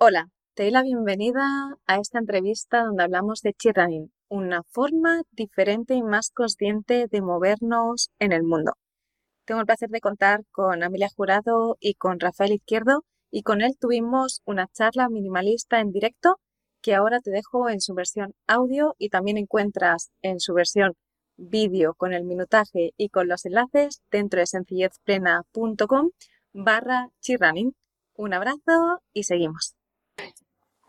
Hola, te doy la bienvenida a esta entrevista donde hablamos de cheer una forma diferente y más consciente de movernos en el mundo. Tengo el placer de contar con Amelia Jurado y con Rafael Izquierdo y con él tuvimos una charla minimalista en directo que ahora te dejo en su versión audio y también encuentras en su versión vídeo con el minutaje y con los enlaces dentro de sencillezplena.com barra cheerrunning. Un abrazo y seguimos.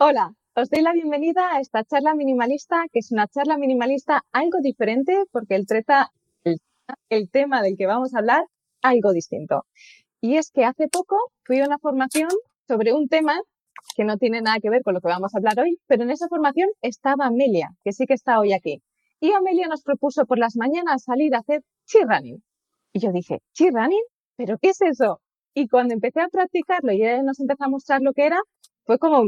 Hola, os doy la bienvenida a esta charla minimalista, que es una charla minimalista algo diferente porque él trata el, tema del que vamos a hablar algo distinto. Y es que hace poco fui a una formación sobre un tema que no tiene nada que ver con lo que vamos a hablar hoy, pero en esa formación estaba Amelia, que sí que está hoy aquí. Y Amelia nos propuso por las mañanas salir a hacer cheer running. Y yo dije, ¿cheer running? ¿Pero qué es eso? Y cuando empecé a practicarlo y ella nos empezó a mostrar lo que era, fue como,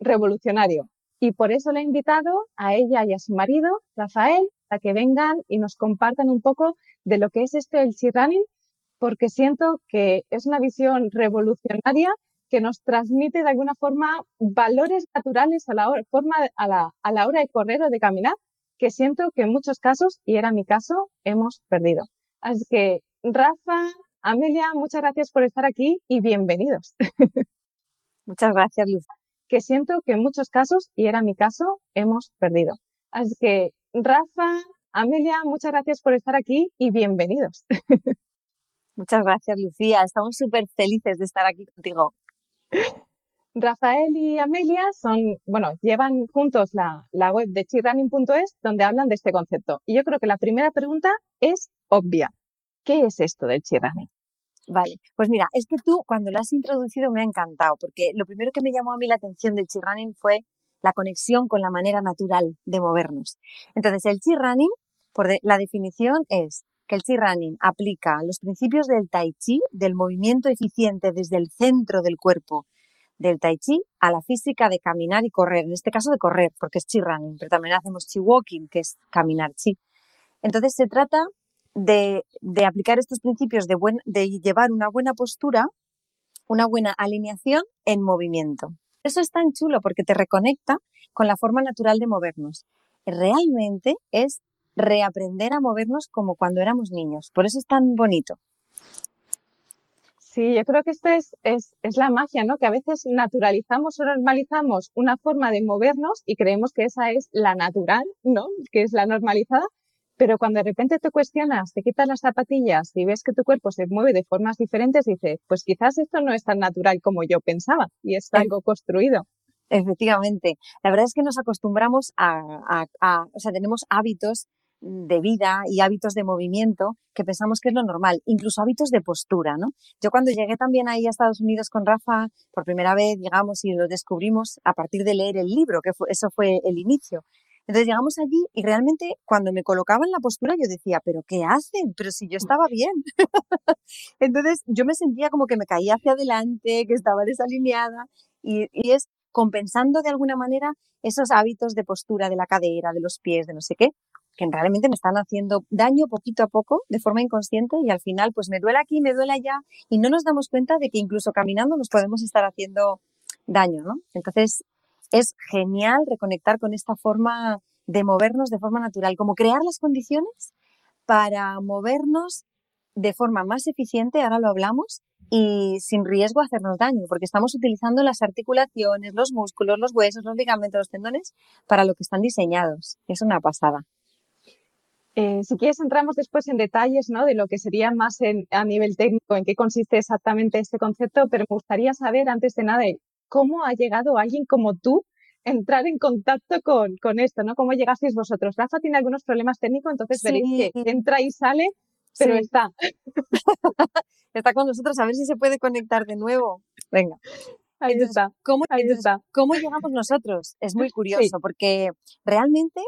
revolucionario. Y por eso le he invitado a ella y a su marido, Rafael, a que vengan y nos compartan un poco de lo que es esto del running, porque siento que es una visión revolucionaria que nos transmite de alguna forma valores naturales a la hora, forma a la, a la hora de correr o de caminar, que siento que en muchos casos, y era mi caso, hemos perdido. Así que, Rafa, Amelia, muchas gracias por estar aquí y bienvenidos. Muchas gracias, Luz que siento que en muchos casos, y era mi caso, hemos perdido. Así que, Rafa, Amelia, muchas gracias por estar aquí y bienvenidos. Muchas gracias, Lucía. Estamos súper felices de estar aquí contigo. Rafael y Amelia son, bueno, llevan juntos la, la web de chirrunning.es donde hablan de este concepto. Y yo creo que la primera pregunta es obvia. ¿Qué es esto del chirrunning? Vale, pues mira, es que tú cuando lo has introducido me ha encantado, porque lo primero que me llamó a mí la atención del chi running fue la conexión con la manera natural de movernos. Entonces, el chi running, por la definición, es que el chi running aplica los principios del tai chi, del movimiento eficiente desde el centro del cuerpo del tai chi a la física de caminar y correr, en este caso de correr, porque es chi running, pero también hacemos chi walking, que es caminar chi. Entonces se trata de, aplicar estos principios de, de llevar una buena postura, una buena alineación en movimiento. Eso es tan chulo porque te reconecta con la forma natural de movernos. Realmente es reaprender a movernos como cuando éramos niños. Por eso es tan bonito. Sí, yo creo que esto es, es, es, la magia, ¿no? Que a veces naturalizamos o normalizamos una forma de movernos y creemos que esa es la natural, ¿no? Que es la normalizada, pero cuando de repente te cuestionas, te quitas las zapatillas y ves que tu cuerpo se mueve de formas diferentes, dices, pues quizás esto no es tan natural como yo pensaba y es algo construido. Efectivamente. La verdad es que nos acostumbramos a, a, o sea, tenemos hábitos de vida y hábitos de movimiento que pensamos que es lo normal, incluso hábitos de postura, ¿no? Yo cuando llegué también ahí a Estados Unidos con Rafa, por primera vez llegamos y lo descubrimos a partir de leer el libro, que eso fue el inicio. Entonces llegamos allí y realmente cuando me colocaba en la postura yo decía, pero ¿qué hacen? Pero si yo mm. estaba bien. Entonces yo me sentía como que me caía hacia adelante, que estaba desalineada y, y es compensando de alguna manera esos hábitos de postura de la cadera, de los pies, de no sé qué, que realmente me están haciendo daño poquito a poco, de forma inconsciente, y al final, pues me duele aquí, me duele allá, y no nos damos cuenta de que incluso caminando nos podemos estar haciendo daño, ¿no? Entonces, es genial reconectar con esta forma de movernos de forma natural, como crear las condiciones para movernos de forma más eficiente, ahora lo hablamos, y sin riesgo a hacernos daño, porque estamos utilizando las articulaciones, los músculos, los huesos, los ligamentos, los tendones para lo que están diseñados. Es una pasada. Eh, si quieres, entramos después en detalles ¿no? de lo que sería más a nivel técnico, en qué consiste exactamente este concepto, pero me gustaría saber, antes de nada, cómo ha llegado alguien como tú a entrar en contacto con, con esto, ¿no? ¿Cómo llegasteis vosotros? Rafa tiene algunos problemas técnicos, entonces veréis que entra y sale, pero está. está con nosotros, a ver si se puede conectar de nuevo. Venga. Ahí está. ¿cómo, ¿Cómo llegamos nosotros? Es muy curioso porque realmente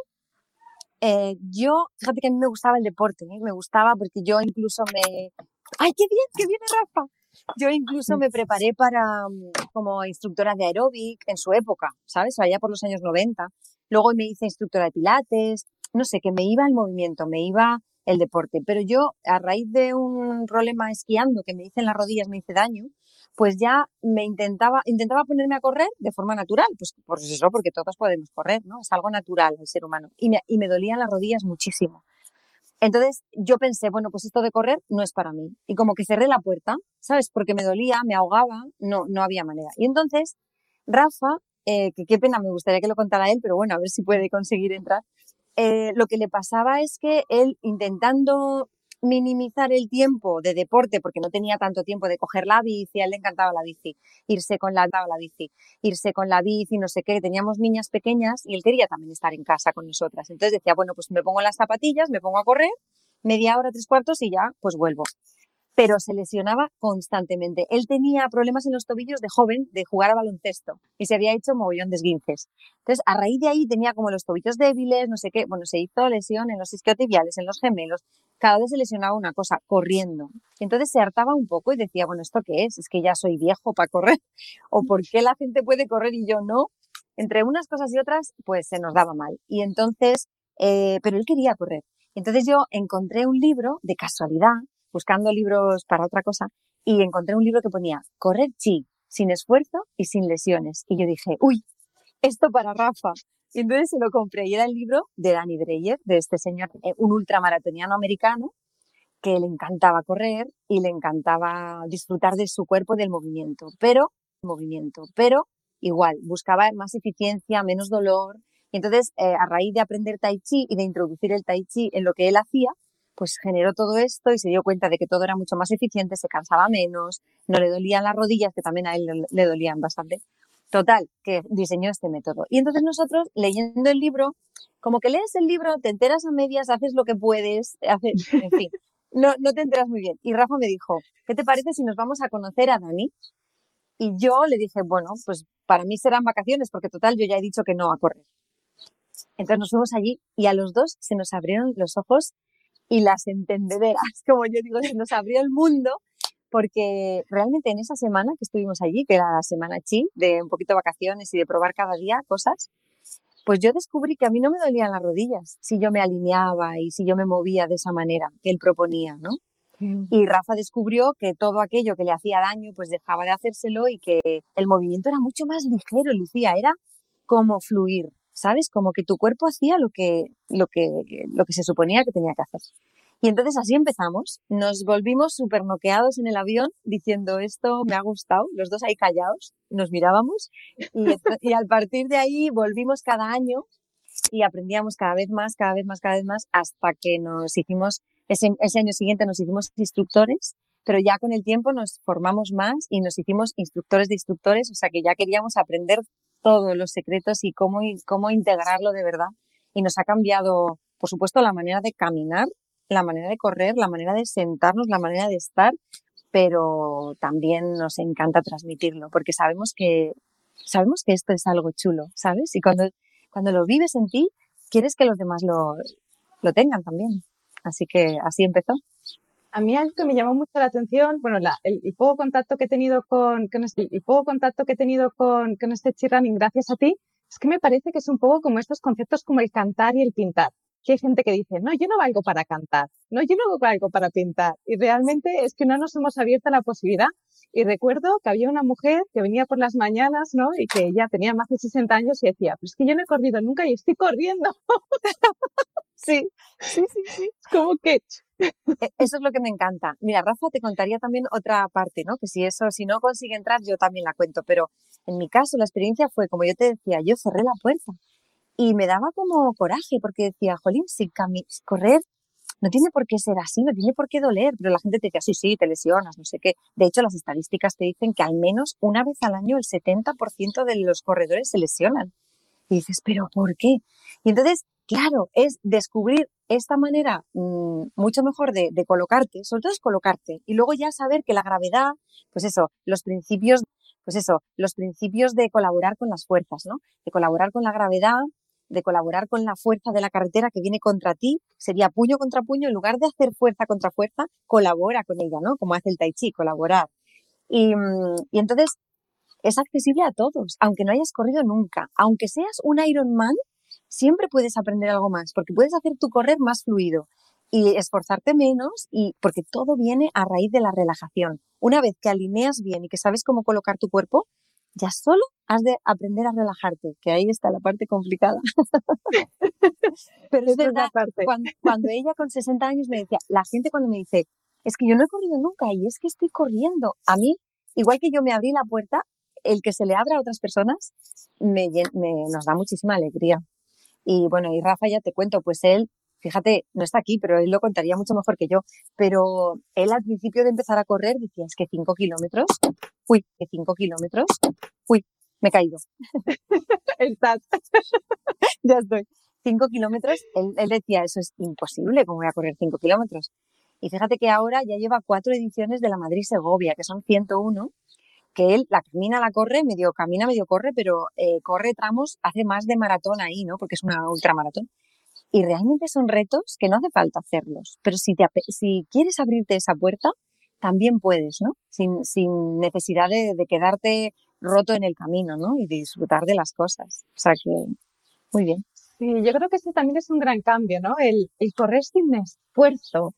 eh, yo, fíjate que a mí me gustaba el deporte, ¿eh? me gustaba porque yo incluso me... ¡Ay, qué bien! ¡Que viene Rafa! Yo incluso me preparé para mm, como instructora de aeróbic en su época, ¿sabes? Allá por los años 90. Luego me hice instructora de pilates, no sé, que me iba el movimiento, me iba el deporte. Pero yo, a raíz de un problema esquiando que me hice en las rodillas, me hice daño, pues ya me intentaba, intentaba ponerme a correr de forma natural, pues por eso, porque todos podemos correr, ¿no? Es algo natural el ser humano. Y me, y me dolían las rodillas muchísimo. Entonces yo pensé, bueno, pues esto de correr no es para mí. Y como que cerré la puerta, ¿sabes? Porque me dolía, me ahogaba, no, no había manera. Y entonces Rafa, eh, que qué pena, me gustaría que lo contara él, pero bueno, a ver si puede conseguir entrar. Eh, lo que le pasaba es que él intentando minimizar el tiempo de deporte porque no tenía tanto tiempo de coger la bici, a él le encantaba la bici, irse con la, la bici, irse con la bici, no sé qué, teníamos niñas pequeñas y él quería también estar en casa con nosotras. Entonces decía, bueno, pues me pongo las zapatillas, me pongo a correr, media hora, tres cuartos y ya, pues vuelvo pero se lesionaba constantemente. Él tenía problemas en los tobillos de joven de jugar a baloncesto y se había hecho mogollón de esguinces. Entonces, a raíz de ahí tenía como los tobillos débiles, no sé qué. Bueno, se hizo lesión en los isquiotibiales, en los gemelos. Cada vez se lesionaba una cosa, corriendo. Entonces se hartaba un poco y decía, bueno, ¿esto qué es? Es que ya soy viejo para correr. ¿O por qué la gente puede correr y yo no? Entre unas cosas y otras, pues se nos daba mal. Y entonces, eh, pero él quería correr. Entonces yo encontré un libro de casualidad buscando libros para otra cosa y encontré un libro que ponía Correr chi, sin esfuerzo y sin lesiones. Y yo dije, uy, esto para Rafa. Y entonces se lo compré y era el libro de Danny Dreyer, de este señor, eh, un ultramaratoniano americano que le encantaba correr y le encantaba disfrutar de su cuerpo del movimiento, pero movimiento, pero igual buscaba más eficiencia, menos dolor. Y entonces, eh, a raíz de aprender tai chi y de introducir el tai chi en lo que él hacía, pues generó todo esto y se dio cuenta de que todo era mucho más eficiente, se cansaba menos, no le dolían las rodillas, que también a él le dolían bastante. Total, que diseñó este método. Y entonces nosotros, leyendo el libro, como que lees el libro, te enteras a medias, haces lo que puedes, haces, en fin, no, no te enteras muy bien. Y Rafa me dijo, ¿qué te parece si nos vamos a conocer a Dani? Y yo le dije, bueno, pues para mí serán vacaciones, porque total, yo ya he dicho que no a correr. Entonces nos fuimos allí y a los dos se nos abrieron los ojos y las entendederas, como yo digo, se nos abrió el mundo, porque realmente en esa semana que estuvimos allí, que era la semana chi, de un poquito vacaciones y de probar cada día cosas, pues yo descubrí que a mí no me dolían las rodillas si yo me alineaba y si yo me movía de esa manera que él proponía, ¿no? Y Rafa descubrió que todo aquello que le hacía daño, pues dejaba de hacérselo y que el movimiento era mucho más ligero, Lucía, era como fluir, ¿sabes? Como que tu cuerpo hacía lo que, lo que, lo que se suponía que tenía que hacer. Y entonces así empezamos. Nos volvimos súper noqueados en el avión diciendo esto me ha gustado, los dos ahí callados, nos mirábamos y, y al partir de ahí volvimos cada año y aprendíamos cada vez más, cada vez más, cada vez más hasta que nos hicimos, ese, ese año siguiente nos hicimos instructores, pero ya con el tiempo nos formamos más y nos hicimos instructores de instructores, o sea que ya queríamos aprender todos los secretos y cómo, cómo integrarlo de verdad. Y nos ha cambiado, por supuesto, la manera de caminar, la manera de correr, la manera de sentarnos, la manera de estar, pero también nos encanta transmitirlo, porque sabemos que, sabemos que esto es algo chulo, ¿sabes? Y cuando, cuando lo vives en ti, quieres que los demás lo, lo tengan también. Así que así empezó a mí algo que me llamó mucho la atención, bueno, el, poco contacto que he tenido con, este, el poco contacto que he tenido con, con este running gracias a ti, es que me parece que es un poco como estos conceptos como el cantar y el pintar. Que hay gente que dice, no, yo no valgo para cantar, no, yo no valgo para pintar. Y realmente es que no nos hemos abierto la posibilidad. Y recuerdo que había una mujer que venía por las mañanas, ¿no? Y que ya tenía más de 60 años y decía, pues es que yo no he corrido nunca y estoy corriendo. sí, sí, sí, sí. Como que e, eso es lo que me encanta. Mira, Rafa te contaría también otra parte, ¿no? Que si eso, si no consigue entrar, yo también la cuento. Pero en mi caso, la experiencia fue, como yo te decía, yo cerré la puerta y me daba como coraje porque decía, jolín, si correr no tiene por qué ser así, no tiene por qué doler, pero la gente te decía, sí, sí, te lesionas, no sé qué. De hecho, las estadísticas te dicen que al menos una vez al año el 70% de los corredores se lesionan. Y dices, pero ¿por qué? Y entonces, claro, es descubrir esta manera mm, mucho mejor de, colocarte, sobre todo es colocarte, y luego ya saber que la gravedad, pues eso, los principios, pues eso, los principios de colaborar con las fuerzas, ¿no? De colaborar con la gravedad, de colaborar con la fuerza de la carretera que viene contra ti, sería puño contra puño, en lugar de hacer fuerza contra fuerza, colabora con ella, ¿no? Como hace el tai chi, colaborar. Y, mm, y entonces es accesible a todos, aunque no hayas corrido nunca, aunque seas un Ironman, siempre puedes aprender algo más, porque puedes hacer tu correr más fluido. y esforzarte menos y porque todo viene a raíz de la relajación. Una vez que alineas bien y que sabes cómo colocar tu cuerpo, ya solo has de aprender a relajarte, que ahí está la parte complicada. Pero es verdad, cuando, cuando, ella con 60 años me decía, la gente cuando me dice, es que yo no he corrido nunca y es que estoy corriendo, a mí, igual que yo me abrí la puerta, el que se le abra a otras personas me, me, nos da muchísima alegría. Y bueno, y Rafa ya te cuento, pues él fíjate, no está aquí, pero él lo contaría mucho mejor que yo. Pero él al principio de empezar a correr decía, es que cinco kilómetros, uy, que cinco kilómetros, uy, me he caído. Estás. ya estoy. Cinco kilómetros, él, él, decía, eso es imposible, ¿cómo voy a correr cinco kilómetros? Y fíjate que ahora ya lleva cuatro ediciones de la Madrid-Segovia, que son 101, que él la camina, la corre, medio camina, medio corre, pero eh, corre tramos, hace más de maratón ahí, ¿no? Porque es una ultramaratón. Y realmente son retos que no hace falta hacerlos, pero si, te, si quieres abrirte esa puerta, también puedes, ¿no? Sin, sin necesidad de, de, quedarte roto en el camino, ¿no? Y disfrutar de las cosas. O sea que, muy bien. Sí, yo creo que este también es un gran cambio, ¿no? El, el correr sin esfuerzo.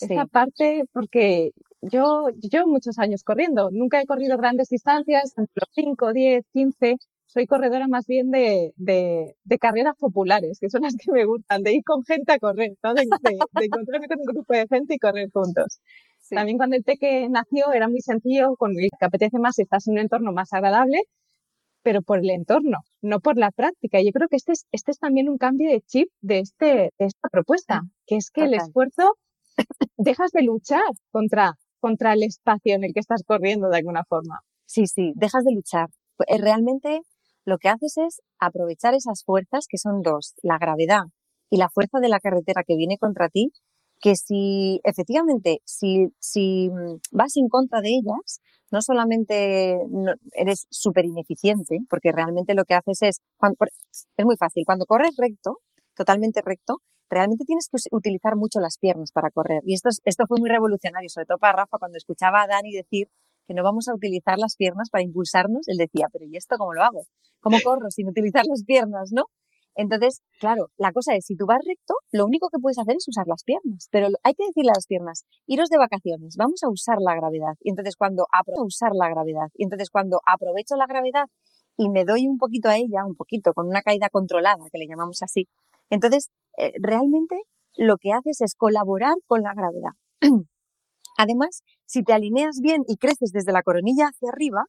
Esa parte, porque yo, yo muchos años corriendo, nunca he corrido grandes distancias, entre 5, 10, 15, soy corredora más bien de, de, de, carreras populares, que son las que me gustan, de ir con gente a correr, ¿no? de, de, encontrarme con un grupo de gente y correr juntos. También cuando el Teque nació era muy sencillo, con el que apetece más si estás en un entorno más agradable, pero por el entorno, no por la práctica. Yo creo que este es, este es también un cambio de chip de, este, de esta propuesta, que es que el esfuerzo, dejas de luchar contra, contra el espacio en el que estás corriendo de alguna forma. Sí, sí, dejas de luchar. Eh, realmente lo que haces es aprovechar esas fuerzas, que son dos, la gravedad y la fuerza de la carretera que viene contra ti, que si efectivamente, si, si mm, vas en contra de ellas, no solamente eres súper ineficiente, porque realmente lo que haces es, es muy fácil, cuando corres recto, totalmente recto, realmente tienes que utilizar mucho las piernas para correr. Y esto, esto fue muy revolucionario, sobre todo para Rafa, cuando escuchaba a Dani decir que no vamos a utilizar las piernas para impulsarnos, él decía, pero ¿y esto cómo lo hago? ¿Cómo corro sin utilizar las piernas, no? Entonces, claro, la cosa es, si tú vas recto, lo único que puedes hacer es usar las piernas, pero hay que decirle a las piernas, iros de vacaciones, vamos a usar la gravedad. Y entonces cuando aprovecho usar la gravedad, y entonces cuando aprovecho la gravedad y me doy un poquito a ella, un poquito, con una caída controlada, que le llamamos así, entonces eh, realmente lo que haces es colaborar con la gravedad. Además, si te alineas bien y creces desde la coronilla hacia arriba,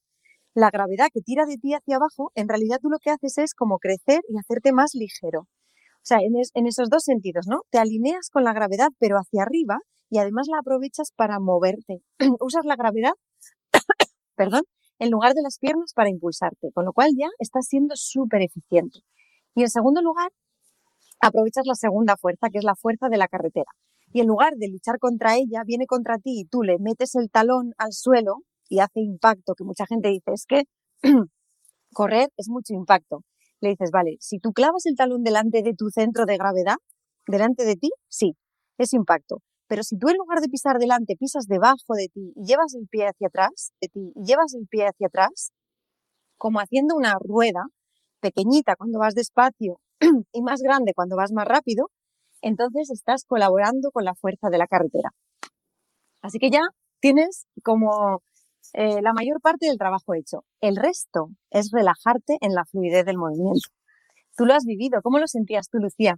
la gravedad que tira de ti hacia abajo, en realidad tú lo que haces es como crecer y hacerte más ligero. O sea, en, esos dos sentidos, ¿no? Te alineas con la gravedad, pero hacia arriba, y además la aprovechas para moverte. Usas la gravedad, perdón, en lugar de las piernas para impulsarte, con lo cual ya estás siendo súper eficiente. Y en segundo lugar, aprovechas la segunda fuerza, que es la fuerza de la carretera y en lugar de luchar contra ella, viene contra ti y tú le metes el talón al suelo y hace impacto, que mucha gente dice, es que correr es mucho impacto. Le dices, vale, si tú clavas el talón delante de tu centro de gravedad, delante de ti, sí, es impacto. Pero si tú en lugar de pisar delante, pisas debajo de ti y llevas el pie hacia atrás, de ti, y llevas el pie hacia atrás, como haciendo una rueda pequeñita cuando vas despacio y más grande cuando vas más rápido, entonces estás colaborando con la fuerza de la carretera. Así que ya tienes como eh, la mayor parte del trabajo hecho. El resto es relajarte en la fluidez del movimiento. Tú lo has vivido. ¿Cómo lo sentías tú, Lucía?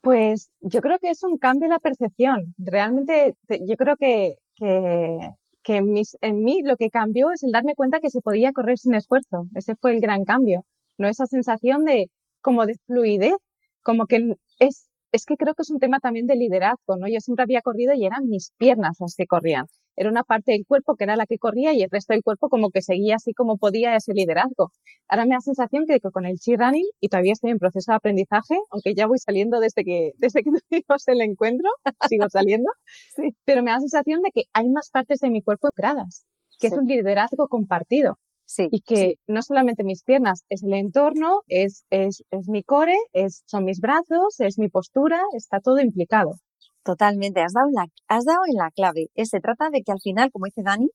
Pues yo creo que es un cambio en la percepción. Realmente yo creo que, que, en, en, mí lo que cambió es el darme cuenta que se podía correr sin esfuerzo. Ese fue el gran cambio. No esa sensación de como de fluidez, como que es es que creo que es un tema también de liderazgo, ¿no? Yo siempre había corrido y eran mis piernas las que corrían. Era una parte del cuerpo que era la que corría y el resto del cuerpo como que seguía así como podía ese liderazgo. Ahora me da sensación que, con el chi running, y todavía estoy en proceso de aprendizaje, aunque ya voy saliendo desde que, desde que tuvimos el encuentro, sigo saliendo, sí. pero me da sensación de que hay más partes de mi cuerpo gradas, que es un liderazgo compartido. Sí, y que no solamente mis piernas, es el entorno, es, es, es mi core, es, son mis brazos, es mi postura, está todo implicado. Totalmente, has dado, la, has dado en la clave. se trata de que al final, como dice Dani,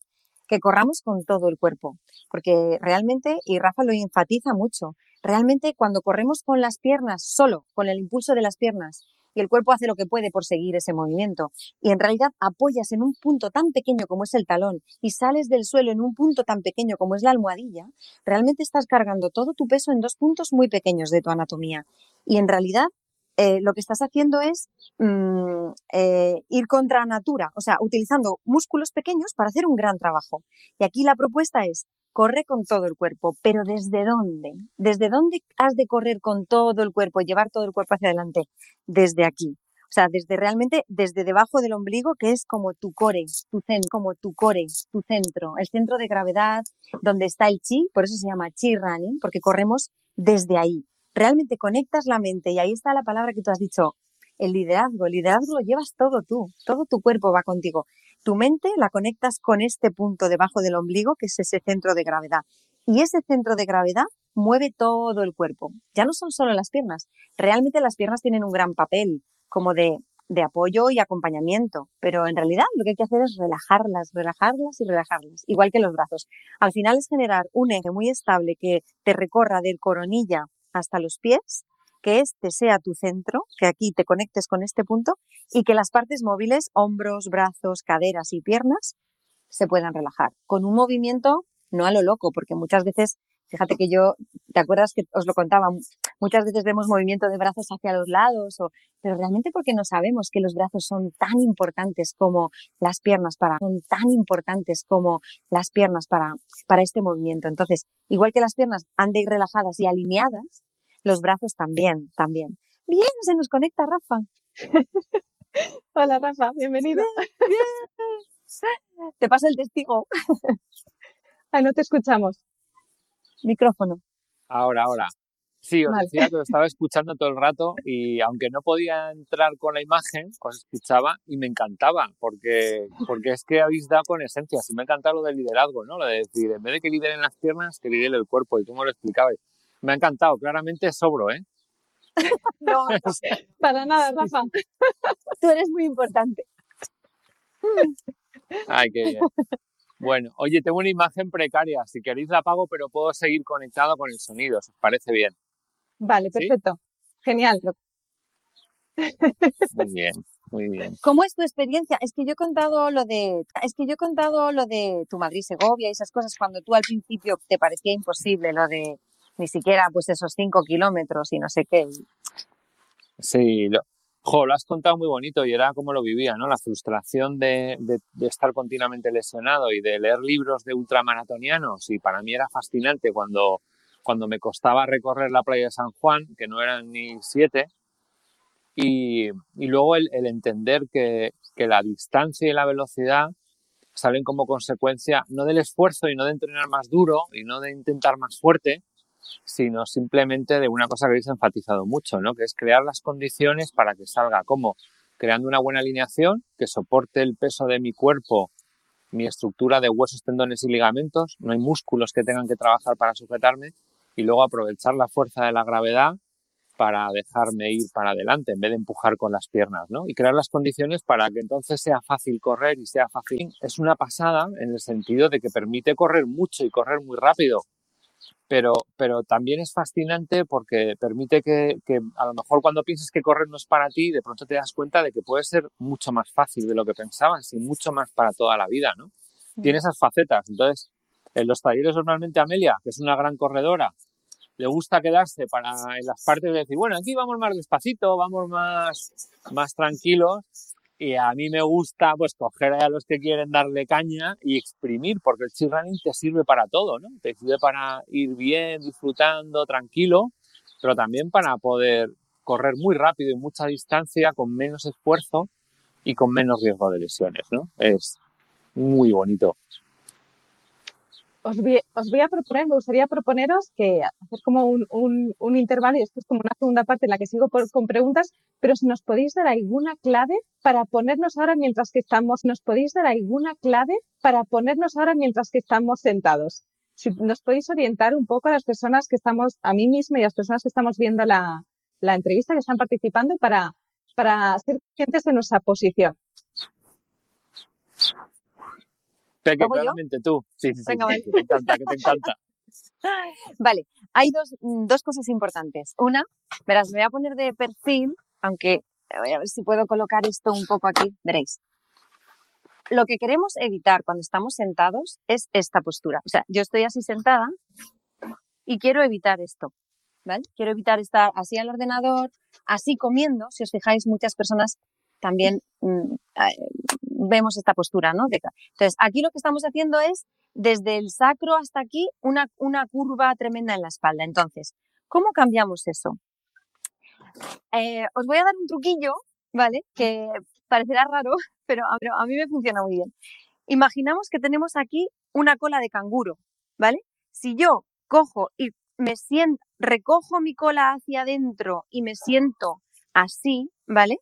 que corramos con todo el cuerpo, porque realmente, y Rafa lo enfatiza mucho, realmente cuando corremos con las piernas, solo con el impulso de las piernas, y el cuerpo hace lo que puede por seguir ese movimiento. Y en realidad apoyas en un punto tan pequeño como es el talón y sales del suelo en un punto tan pequeño como es la almohadilla, realmente estás cargando todo tu peso en dos puntos muy pequeños de tu anatomía. Y en realidad eh, lo que estás haciendo es mm, eh, ir contra natura, o sea, utilizando músculos pequeños para hacer un gran trabajo. Y aquí la propuesta es, corre con todo el cuerpo, pero ¿desde dónde? ¿Desde dónde has de correr con todo el cuerpo, llevar todo el cuerpo hacia adelante? Desde aquí. O sea, desde realmente, desde debajo del ombligo, que es como tu core, tu centro, como tu core, tu centro, el centro de gravedad, donde está el chi, por eso se llama chi running, porque corremos desde ahí. Realmente conectas la mente y ahí está la palabra que tú has dicho, el liderazgo. El liderazgo lo llevas todo tú, todo tu cuerpo va contigo. Tu mente la conectas con este punto debajo del ombligo, que es ese centro de gravedad. Y ese centro de gravedad mueve todo el cuerpo. Ya no son solo las piernas. Realmente las piernas tienen un gran papel como de, de apoyo y acompañamiento, pero en realidad lo que hay que hacer es relajarlas, relajarlas y relajarlas, igual que los brazos. Al final es generar un eje muy estable que te recorra del coronilla hasta los pies que este sea tu centro, que aquí te conectes con este punto y que las partes móviles, hombros, brazos, caderas y piernas, se puedan relajar. Con un movimiento no a lo loco, porque muchas veces, fíjate que yo, ¿te acuerdas que os lo contaba? Muchas veces vemos movimiento de brazos hacia los lados, pero realmente porque no sabemos que los brazos son tan importantes como las piernas para, son tan importantes como las piernas para, para este movimiento. Entonces, igual que las piernas han de ir relajadas y alineadas, los brazos también, también. Bien, se nos conecta Rafa. Hola Rafa, bienvenido. Te paso el testigo. Ay, no te escuchamos. Micrófono. Ahora, ahora. Sí, os decía que lo estaba escuchando todo el rato y aunque no podía entrar con la imagen, os escuchaba y me encantaba porque, porque es que habéis dado con esencia. Sí me encanta lo del liderazgo, ¿no? Lo de decir, en vez de que lideren las piernas, que lidere el cuerpo y tú me lo explicabas. Me ha encantado, claramente sobro, ¿eh? no, para nada, Rafa. Tú eres muy importante. Ay, qué bien. Bueno, oye, tengo una imagen precaria. Si queréis la apago, pero puedo seguir conectado con el sonido. ¿Os parece bien? Vale, perfecto. Genial. Muy bien, muy bien. ¿Cómo es tu experiencia? Es que yo he contado lo de, es que yo he contado lo de tu Madrid Segovia y esas cosas cuando tú al principio te parecía imposible lo de ni siquiera pues esos cinco kilómetros y no sé qué. Sí, lo, lo has contado muy bonito y era como lo vivía, ¿no? La frustración de, de, estar continuamente lesionado y de leer libros de ultramaratonianos y para mí era fascinante cuando, cuando me costaba recorrer la playa de San Juan, que no eran ni siete, y, y luego el, el entender que, que la distancia y la velocidad salen como consecuencia no del esfuerzo y no de entrenar más duro y no de intentar más fuerte, sino simplemente de una cosa que habéis enfatizado mucho, ¿no? que es crear las condiciones para que salga como creando una buena alineación que soporte el peso de mi cuerpo, mi estructura de huesos, tendones y ligamentos, no hay músculos que tengan que trabajar para sujetarme y luego aprovechar la fuerza de la gravedad para dejarme ir para adelante en vez de empujar con las piernas, ¿no? Y crear las condiciones para que entonces sea fácil correr y sea fácil. Es una pasada en el sentido de que permite correr mucho y correr muy rápido pero, pero también es fascinante porque permite que, que, a lo mejor cuando piensas que correr no es para ti, de pronto te das cuenta de que puede ser mucho más fácil de lo que pensabas y mucho más para toda la vida, ¿no? Tiene esas facetas. Entonces, en los talleres normalmente Amelia, que es una gran corredora, le gusta quedarse para en las partes de decir, bueno, aquí vamos más despacito, vamos más, más tranquilos y a mí me gusta pues coger a los que quieren darle caña y exprimir, porque el chill running te sirve para todo, ¿no? Te sirve para ir bien, disfrutando, tranquilo, pero también para poder correr muy rápido y mucha distancia con menos esfuerzo y con menos riesgo de lesiones, ¿no? Es muy bonito os voy, a proponer, me gustaría proponeros que hacer como un, un, intervalo y esto es como una segunda parte en la que sigo con preguntas, pero si nos podéis dar alguna clave para ponernos ahora mientras que estamos, nos podéis dar alguna clave para ponernos ahora mientras que estamos sentados. Si nos podéis orientar un poco a las personas que estamos, a mí misma y a las personas que estamos viendo la, la entrevista, que están participando, para, para ser conscientes de nuestra posición. Peque, claramente tú. Sí, sí, sí, que te encanta, que te encanta. Vale, hay dos, mm, dos cosas importantes. Una, verás, me voy a poner de perfil, aunque voy a ver si puedo colocar esto un poco aquí, veréis. Lo que queremos evitar cuando estamos sentados es esta postura. O sea, yo estoy así sentada y quiero evitar esto, ¿vale? Quiero evitar estar así al ordenador, así comiendo. Si os fijáis, muchas personas también mm, vemos esta postura, ¿no? Entonces, aquí lo que estamos haciendo es desde el sacro hasta aquí una, una curva tremenda en la espalda. Entonces, ¿cómo cambiamos eso? Eh, os voy a dar un truquillo, ¿vale? Que parecerá raro, pero a, mí me funciona muy bien. Imaginamos que tenemos aquí una cola de canguro, ¿vale? Si yo cojo y me siento, recojo mi cola hacia adentro y me siento así, ¿vale?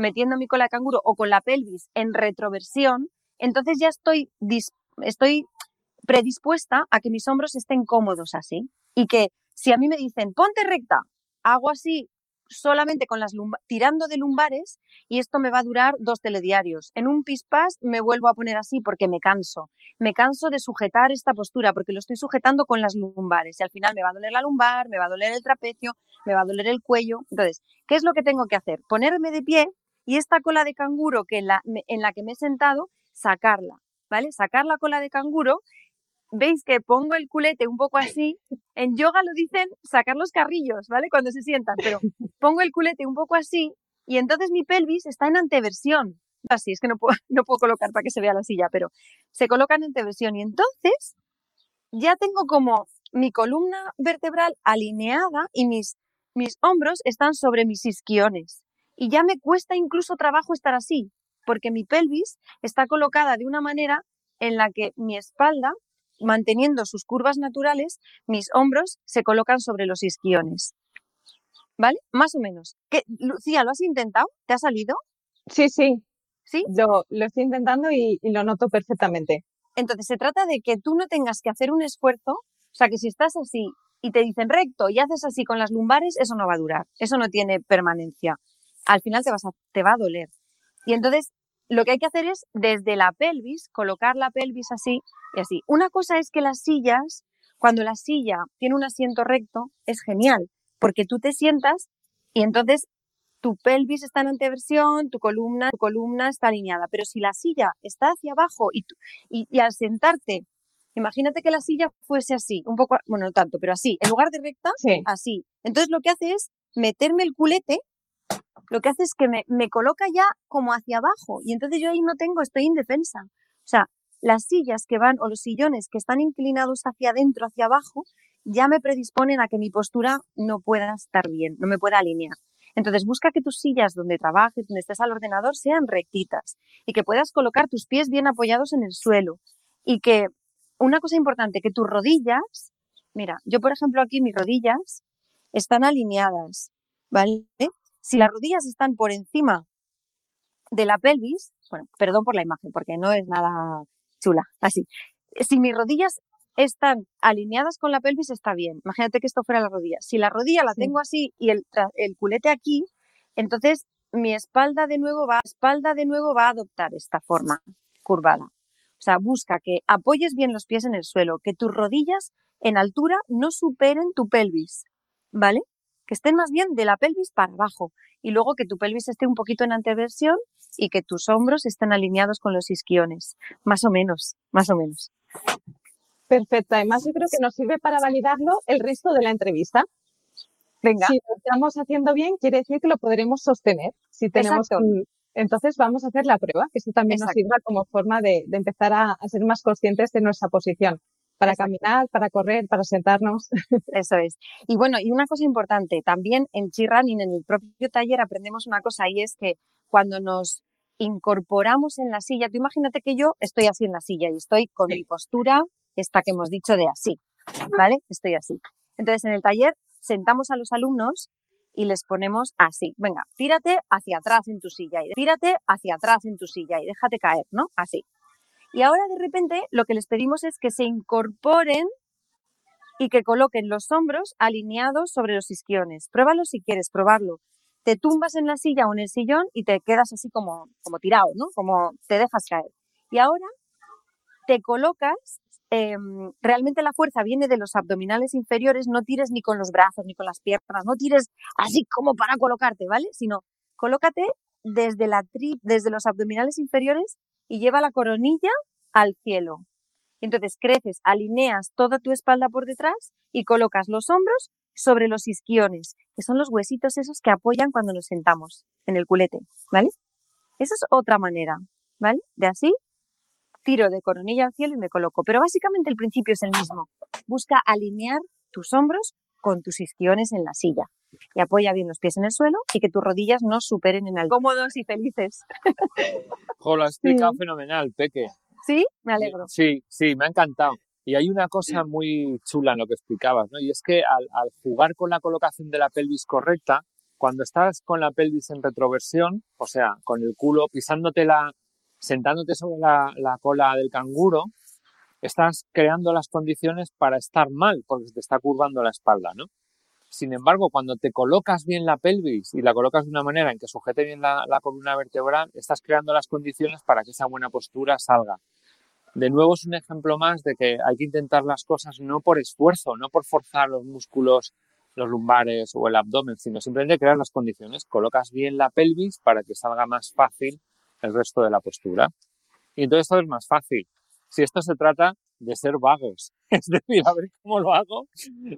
Metiendo mi cola de canguro o con la pelvis en retroversión, entonces ya estoy, estoy predispuesta a que mis hombros estén cómodos así. Y que si a mí me dicen, ponte recta, hago así solamente con las tirando de lumbares y esto me va a durar dos telediarios. En un pispás me vuelvo a poner así porque me canso. Me canso de sujetar esta postura porque lo estoy sujetando con las lumbares y al final me va a doler la lumbar, me va a doler el trapecio, me va a doler el cuello. Entonces, ¿qué es lo que tengo que hacer? Ponerme de pie y esta cola de canguro que en la, en la que me he sentado, sacarla, ¿vale? Sacar la cola de canguro veis que pongo el culete un poco así. En yoga lo dicen sacar los carrillos, ¿vale? Cuando se sientan, pero pongo el culete un poco así y entonces mi pelvis está en anteversión. Así, es que no puedo, no puedo colocar para que se vea la silla, pero se coloca en anteversión y entonces ya tengo como mi columna vertebral alineada y mis, mis hombros están sobre mis isquiones. Y ya me cuesta incluso trabajo estar así, porque mi pelvis está colocada de una manera en la que mi espalda manteniendo sus curvas naturales, mis hombros se colocan sobre los isquiones. ¿Vale? Más o menos. ¿Qué, Lucía, ¿lo has intentado? ¿Te ha salido? Sí, sí. ¿Sí? Yo lo estoy intentando y, lo noto perfectamente. Entonces, se trata de que tú no tengas que hacer un esfuerzo, o sea, que si estás así y te dicen recto y haces así con las lumbares, eso no va a durar, eso no tiene permanencia. Al final te, vas te va a doler. Y entonces, lo que hay que hacer es desde la pelvis, colocar la pelvis así y así. Una cosa es que las sillas, cuando la silla tiene un asiento recto, es genial, porque tú te sientas y entonces tu pelvis está en anteversión, tu columna, tu columna está alineada. Pero si la silla está hacia abajo y, y, al sentarte, imagínate que la silla fuese así, un poco, bueno, no tanto, pero así, en lugar de recta, así. Entonces lo que hace es meterme el culete lo que hace es que me, me, coloca ya como hacia abajo y entonces yo ahí no tengo, estoy indefensa. O sea, las sillas que van o los sillones que están inclinados hacia adentro, hacia abajo, ya me predisponen a que mi postura no pueda estar bien, no me pueda alinear. Entonces busca que tus sillas donde trabajes, donde estés al ordenador, sean rectitas y que puedas colocar tus pies bien apoyados en el suelo y que una cosa importante, que tus rodillas, mira, yo por ejemplo aquí mis rodillas están alineadas, ¿vale? Si las rodillas están por encima de la pelvis, bueno, perdón por la imagen, porque no es nada chula, así. Si mis rodillas están alineadas con la pelvis, está bien. Imagínate que esto fuera la rodilla. Si la rodilla la tengo así y el, el culete aquí, entonces mi espalda de nuevo va, espalda de nuevo va a adoptar esta forma curvada. O sea, busca que apoyes bien los pies en el suelo, que tus rodillas en altura no superen tu pelvis, ¿vale? Que estén más bien de la pelvis para abajo y luego que tu pelvis esté un poquito en anteversión y que tus hombros estén alineados con los isquiones, más o menos, más o menos. Perfecto, además yo creo que nos sirve para validarlo el resto de la entrevista. Venga. Si lo estamos haciendo bien, quiere decir que lo podremos sostener. Si tenemos Entonces vamos a hacer la prueba, que eso también nos sirva como forma de, empezar a, ser más conscientes de nuestra posición para caminar, para correr, para sentarnos. Eso es. Y bueno, y una cosa importante, también en G-Running, en el propio taller, aprendemos una cosa y es que cuando nos incorporamos en la silla, tú imagínate que yo estoy así en la silla y estoy con mi postura, esta que hemos dicho de así, ¿vale? Estoy así. Entonces, en el taller sentamos a los alumnos y les ponemos así. Venga, tírate hacia atrás en tu silla y tírate hacia atrás en tu silla y déjate caer, ¿no? Así. Y ahora de repente lo que les pedimos es que se incorporen y que coloquen los hombros alineados sobre los isquiones. Pruébalo si quieres probarlo. Te tumbas en la silla o en el sillón y te quedas así como, como tirado, ¿no? Como te dejas caer. Y ahora te colocas, em, realmente la fuerza viene de los abdominales inferiores, no tires ni con los brazos ni con las piernas, no tires así como para colocarte, ¿vale? Sino colócate desde, la tri desde los abdominales inferiores y lleva la coronilla al cielo. Entonces creces, alineas toda tu espalda por detrás y colocas los hombros sobre los isquiones, que son los huesitos esos que apoyan cuando nos sentamos en el culete, ¿vale? Esa es otra manera, ¿vale? De así, tiro de coronilla al cielo y me coloco. Pero básicamente el principio es el mismo. Busca alinear tus hombros con tus isquiones en la silla. Y apoya bien los pies en el suelo y que tus rodillas no superen en algo. Cómodos y felices. Jo, lo has explicado fenomenal, Peque. ¿Sí? Me alegro. Sí, sí, me ha encantado. Y hay una cosa muy chula en lo que explicabas, ¿no? Y es que al, al jugar con la colocación de la pelvis correcta, cuando estás con la pelvis en retroversión, o sea, con el culo pisándote la, sentándote sobre la, la cola del canguro, estás creando las condiciones para estar mal, porque te está curvando la espalda, ¿no? Sin embargo, cuando te colocas bien la pelvis y la colocas de una manera en que sujete bien la, la, columna vertebral, estás creando las condiciones para que esa buena postura salga. De nuevo es un ejemplo más de que hay que intentar las cosas no por esfuerzo, no por forzar los músculos los lumbares o el abdomen, sino simplemente crear las condiciones. Colocas bien la pelvis para que salga más fácil el resto de la postura. Y entonces todo es más fácil. Si esto se trata de ser vagos, es decir, a ver cómo lo hago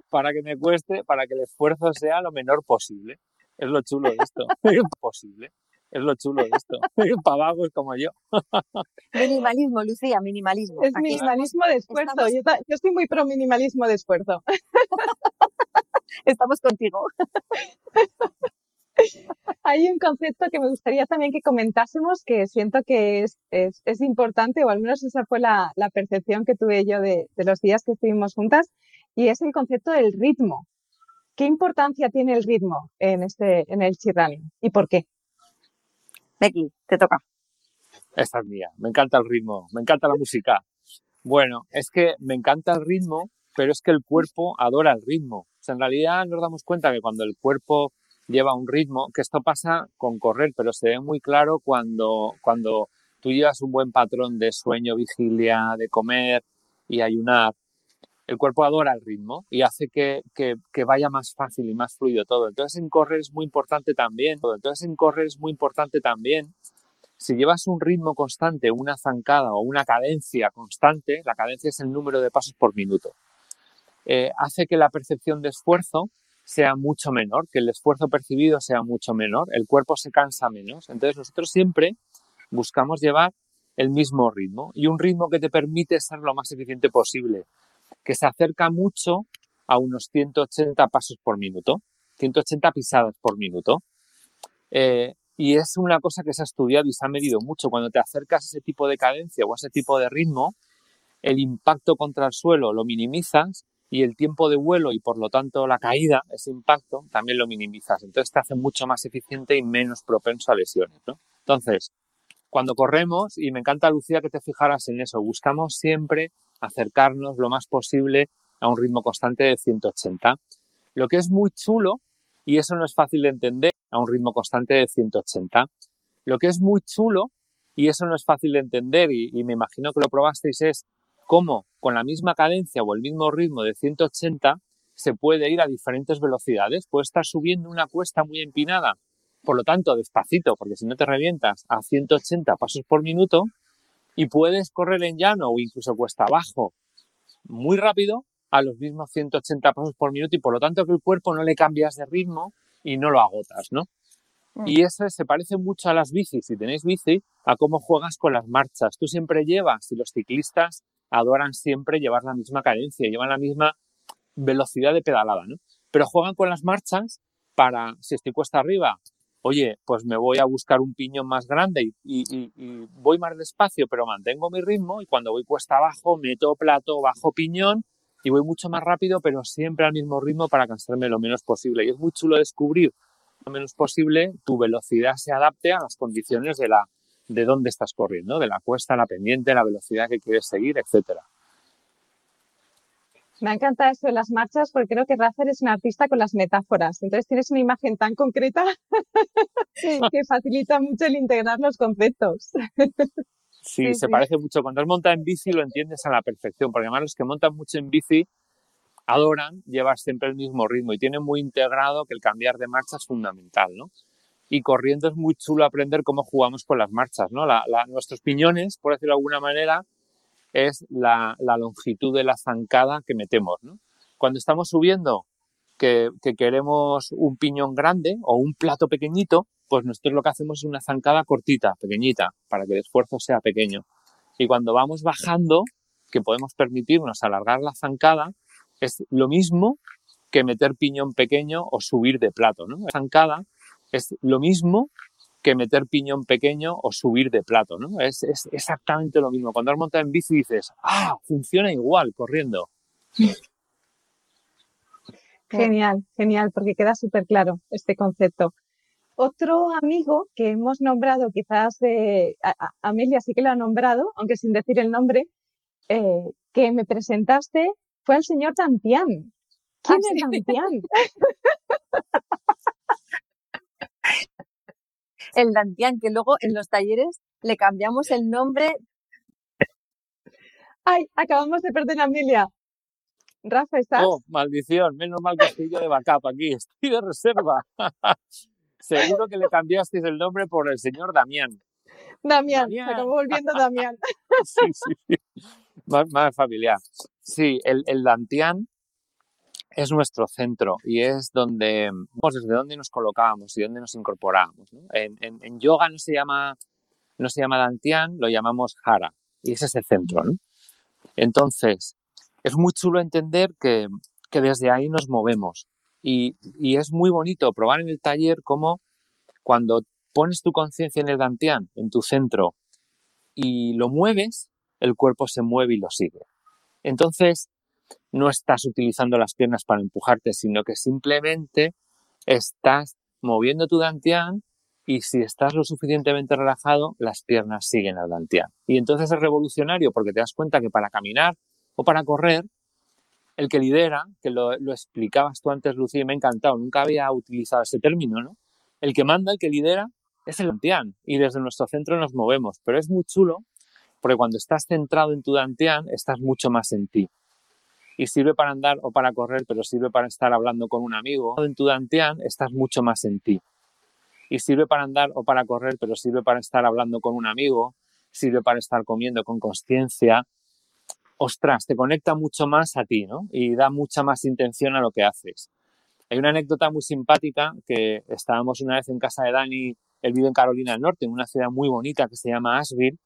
para que me cueste, para que el esfuerzo sea lo menor posible. Es lo chulo de esto. posible. Es lo chulo de esto. Para vagos como yo. Minimalismo, Lucía, minimalismo. Es minimalismo de esfuerzo. Yo, yo estoy muy pro minimalismo de esfuerzo. estamos contigo. Hay un concepto que me gustaría también que comentásemos que siento que es, es, es importante, o al menos esa fue la, la percepción que tuve yo de, de, los días que estuvimos juntas, y es el concepto del ritmo. ¿Qué importancia tiene el ritmo en, este, en el chirrani y por qué? Becky, te toca. Esta es mía. Me encanta el ritmo, me encanta la música. Bueno, es que me encanta el ritmo, pero es que el cuerpo adora el ritmo en realidad nos damos cuenta que cuando el cuerpo lleva un ritmo, que esto pasa con correr, pero se ve muy claro cuando, cuando tú llevas un buen patrón de sueño, vigilia, de comer y ayunar, el cuerpo adora el ritmo y hace que, que, que, vaya más fácil y más fluido todo. Entonces en correr es muy importante también, entonces en correr es muy importante también, si llevas un ritmo constante, una zancada o una cadencia constante, la cadencia es el número de pasos por minuto eh, hace que la percepción de esfuerzo sea mucho menor, que el esfuerzo percibido sea mucho menor, el cuerpo se cansa menos. Entonces nosotros siempre buscamos llevar el mismo ritmo y un ritmo que te permite ser lo más eficiente posible, que se acerca mucho a unos 180 pasos por minuto, 180 pisadas por minuto. Eh, y es una cosa que se ha estudiado y se ha medido mucho. Cuando te acercas a ese tipo de cadencia o a ese tipo de ritmo, el impacto contra el suelo lo minimizas y el tiempo de vuelo y por lo tanto la caída, ese impacto, también lo minimizas. Entonces te hace mucho más eficiente y menos propenso a lesiones. ¿no? Entonces, cuando corremos, y me encanta Lucía que te fijaras en eso, buscamos siempre acercarnos lo más posible a un ritmo constante de 180. Lo que es muy chulo, y eso no es fácil de entender, a un ritmo constante de 180. Lo que es muy chulo, y eso no es fácil de entender, y, y me imagino que lo probasteis, es cómo con la misma cadencia o el mismo ritmo de 180 se puede ir a diferentes velocidades. Puede estar subiendo una cuesta muy empinada, por lo tanto despacito, porque si no te revientas a 180 pasos por minuto, y puedes correr en llano o incluso cuesta abajo muy rápido a los mismos 180 pasos por minuto y por lo tanto que el cuerpo no le cambias de ritmo y no lo agotas, ¿no? Mm. Y eso se parece mucho a las bicis, si tenéis bici, a cómo juegas con las marchas. Tú siempre llevas, y los ciclistas adoran siempre llevar la misma cadencia, llevan la misma velocidad de pedalada, ¿no? Pero juegan con las marchas para, si estoy cuesta arriba, oye, pues me voy a buscar un piñón más grande y, y, y, voy más despacio, pero mantengo mi ritmo y cuando voy cuesta abajo, meto plato, bajo piñón y voy mucho más rápido, pero siempre al mismo ritmo para cansarme lo menos posible. Y es muy chulo descubrir lo menos posible tu velocidad se adapte a las condiciones de la, de dónde estás corriendo, de la cuesta, la pendiente, la velocidad que quieres seguir, etcétera. Me encanta eso de las marchas porque creo que Rafael es un artista con las metáforas. Entonces tienes una imagen tan concreta que facilita mucho el integrar los conceptos. Sí, sí se sí. parece mucho. Cuando has montado en bici lo entiendes a la perfección, porque además los que montan mucho en bici adoran llevar siempre el mismo ritmo y tienen muy integrado que el cambiar de marcha es fundamental, ¿no? Y corriendo es muy chulo aprender cómo jugamos con las marchas, ¿no? nuestros piñones, por decirlo de alguna manera, es la, longitud de la zancada que metemos, ¿no? Cuando estamos subiendo, que, que, queremos un piñón grande o un plato pequeñito, pues nosotros lo que hacemos es una zancada cortita, pequeñita, para que el esfuerzo sea pequeño. Y cuando vamos bajando, que podemos permitirnos alargar la zancada, es lo mismo que meter piñón pequeño o subir de plato, ¿no? La zancada es lo mismo que meter piñón pequeño o subir de plato, ¿no? Es, exactamente lo mismo. Cuando has montado en bici dices, ah, funciona igual corriendo. Genial, genial, porque queda súper claro este concepto. Otro amigo que hemos nombrado, quizás de Amelia sí que lo ha nombrado, aunque sin decir el nombre, eh, que me presentaste fue el señor Dantian. ¿Quién ah, es Dantian? el Dantian, que luego en los talleres le cambiamos el nombre. Ay, acabamos de perder a Amelia. Rafa, ¿estás? Oh, maldición, menos mal que estoy yo de backup aquí, estoy de reserva. Seguro que le cambiasteis el nombre por el señor Damián. Damián, se acabó volviendo Damián. sí, sí, sí. Más, familiar. Sí, el, el Dantian es nuestro centro y es donde, pues desde donde nos colocábamos y donde nos incorporábamos. En, en, yoga no se llama no se llama Dantian, lo llamamos Hara y ese es el centro. Entonces, es muy chulo entender que, que desde ahí nos movemos y, y, es muy bonito probar en el taller cómo cuando pones tu conciencia en el Dantian, en tu centro, y lo mueves, el cuerpo se mueve y lo sigue. Entonces, no estás utilizando las piernas para empujarte, sino que simplemente estás moviendo tu dantian y si estás lo suficientemente relajado, las piernas siguen al dantian. Y entonces es revolucionario porque te das cuenta que para caminar o para correr, el que lidera, que lo, explicabas tú antes, Lucía, y me ha encantado, nunca había utilizado ese término, ¿no? El que manda, el que lidera, es el dantian y desde nuestro centro nos movemos, pero es muy chulo porque cuando estás centrado en tu dantian, estás mucho más en ti y sirve para andar o para correr, pero sirve para estar hablando con un amigo. En tu dantian estás mucho más en ti. Y sirve para andar o para correr, pero sirve para estar hablando con un amigo, sirve para estar comiendo con conciencia. Ostras, te conecta mucho más a ti, ¿no? Y da mucha más intención a lo que haces. Hay una anécdota muy simpática que estábamos una vez en casa de Dani, él vive en Carolina del Norte, en una ciudad muy bonita que se llama Asheville,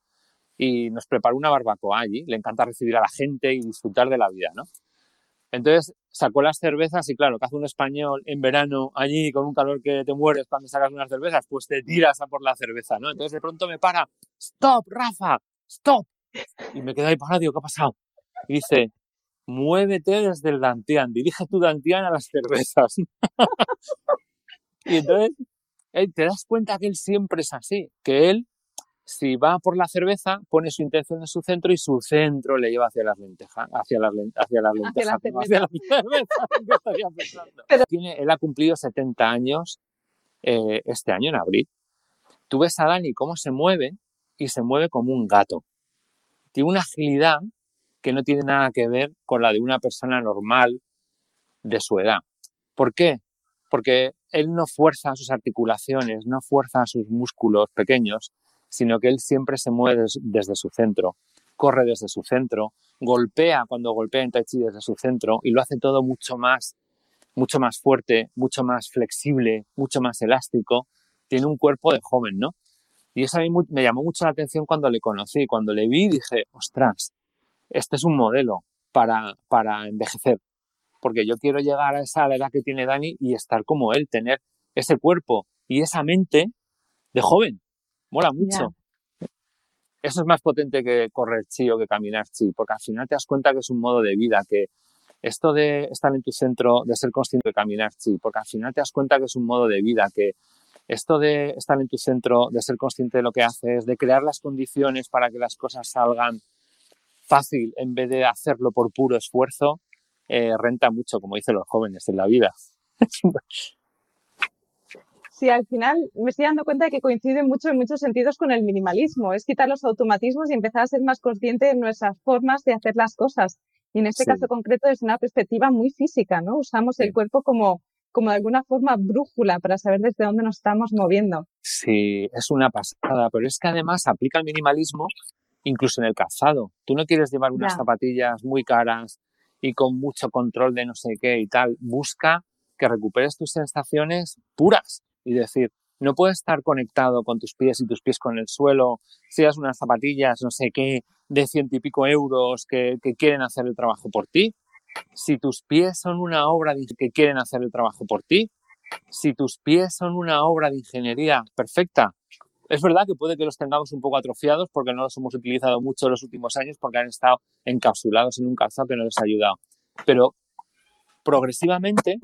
y nos preparó una barbacoa allí. Le encanta recibir a la gente y disfrutar de la vida, ¿no? Entonces sacó las cervezas y claro, que hace un español en verano allí con un calor que te mueres cuando sacas unas cervezas, pues te tiras a por la cerveza, ¿no? Entonces de pronto me para, stop, Rafa, stop. Y me quedo ahí parado, digo, ¿qué ha pasado? Y dice, muévete desde el Dantian, dirige tu Dantian a las cervezas. y entonces eh, te das cuenta que él siempre es así, que él si va por la cerveza, pone su intención en su centro y su centro le lleva hacia las lentejas, hacia las, hacia las lentejas, hacia la cerveza. Tiene, él ha cumplido 70 años eh, este año, en abril. Tú ves a Dani cómo se mueve y se mueve como un gato. Tiene una agilidad que no tiene nada que ver con la de una persona normal de su edad. ¿Por qué? Porque él no fuerza sus articulaciones, no fuerza sus músculos pequeños, sino que él siempre se mueve desde su centro, corre desde su centro, golpea cuando golpea en Tai Chi desde su centro y lo hace todo mucho más, mucho más fuerte, mucho más flexible, mucho más elástico. Tiene un cuerpo de joven, ¿no? Y eso a mí me llamó mucho la atención cuando le conocí. Cuando le vi dije, ostras, este es un modelo para, para envejecer. Porque yo quiero llegar a esa edad que tiene Dani y estar como él, tener ese cuerpo y esa mente de joven. Mola mucho. Eso es más potente que correr chi o que caminar chi, porque al final te das cuenta que es un modo de vida, que esto de estar en tu centro, de ser consciente de caminar chi, porque al final te das cuenta que es un modo de vida, que esto de estar en tu centro, de ser consciente de lo que haces, de crear las condiciones para que las cosas salgan fácil en vez de hacerlo por puro esfuerzo, eh, renta mucho, como dicen los jóvenes en la vida. Sí, al final me estoy dando cuenta de que coincide mucho en muchos sentidos con el minimalismo. Es quitar los automatismos y empezar a ser más consciente de nuestras formas de hacer las cosas. Y en este caso concreto es una perspectiva muy física, ¿no? Usamos el cuerpo como, como de alguna forma brújula para saber desde dónde nos estamos moviendo. Sí, es una pasada, pero es que además aplica el minimalismo incluso en el calzado. Tú no quieres llevar unas zapatillas muy caras y con mucho control de no sé qué y tal. Busca que recuperes tus sensaciones puras y decir, no puedes estar conectado con tus pies y tus pies con el suelo, seas unas zapatillas, no sé qué, de ciento y pico euros que, quieren hacer el trabajo por ti. Si tus pies son una obra de, que quieren hacer el trabajo por ti, si tus pies son una obra de ingeniería perfecta, es verdad que puede que los tengamos un poco atrofiados porque no los hemos utilizado mucho en los últimos años porque han estado encapsulados en un calzado que no les ha ayudado. Pero progresivamente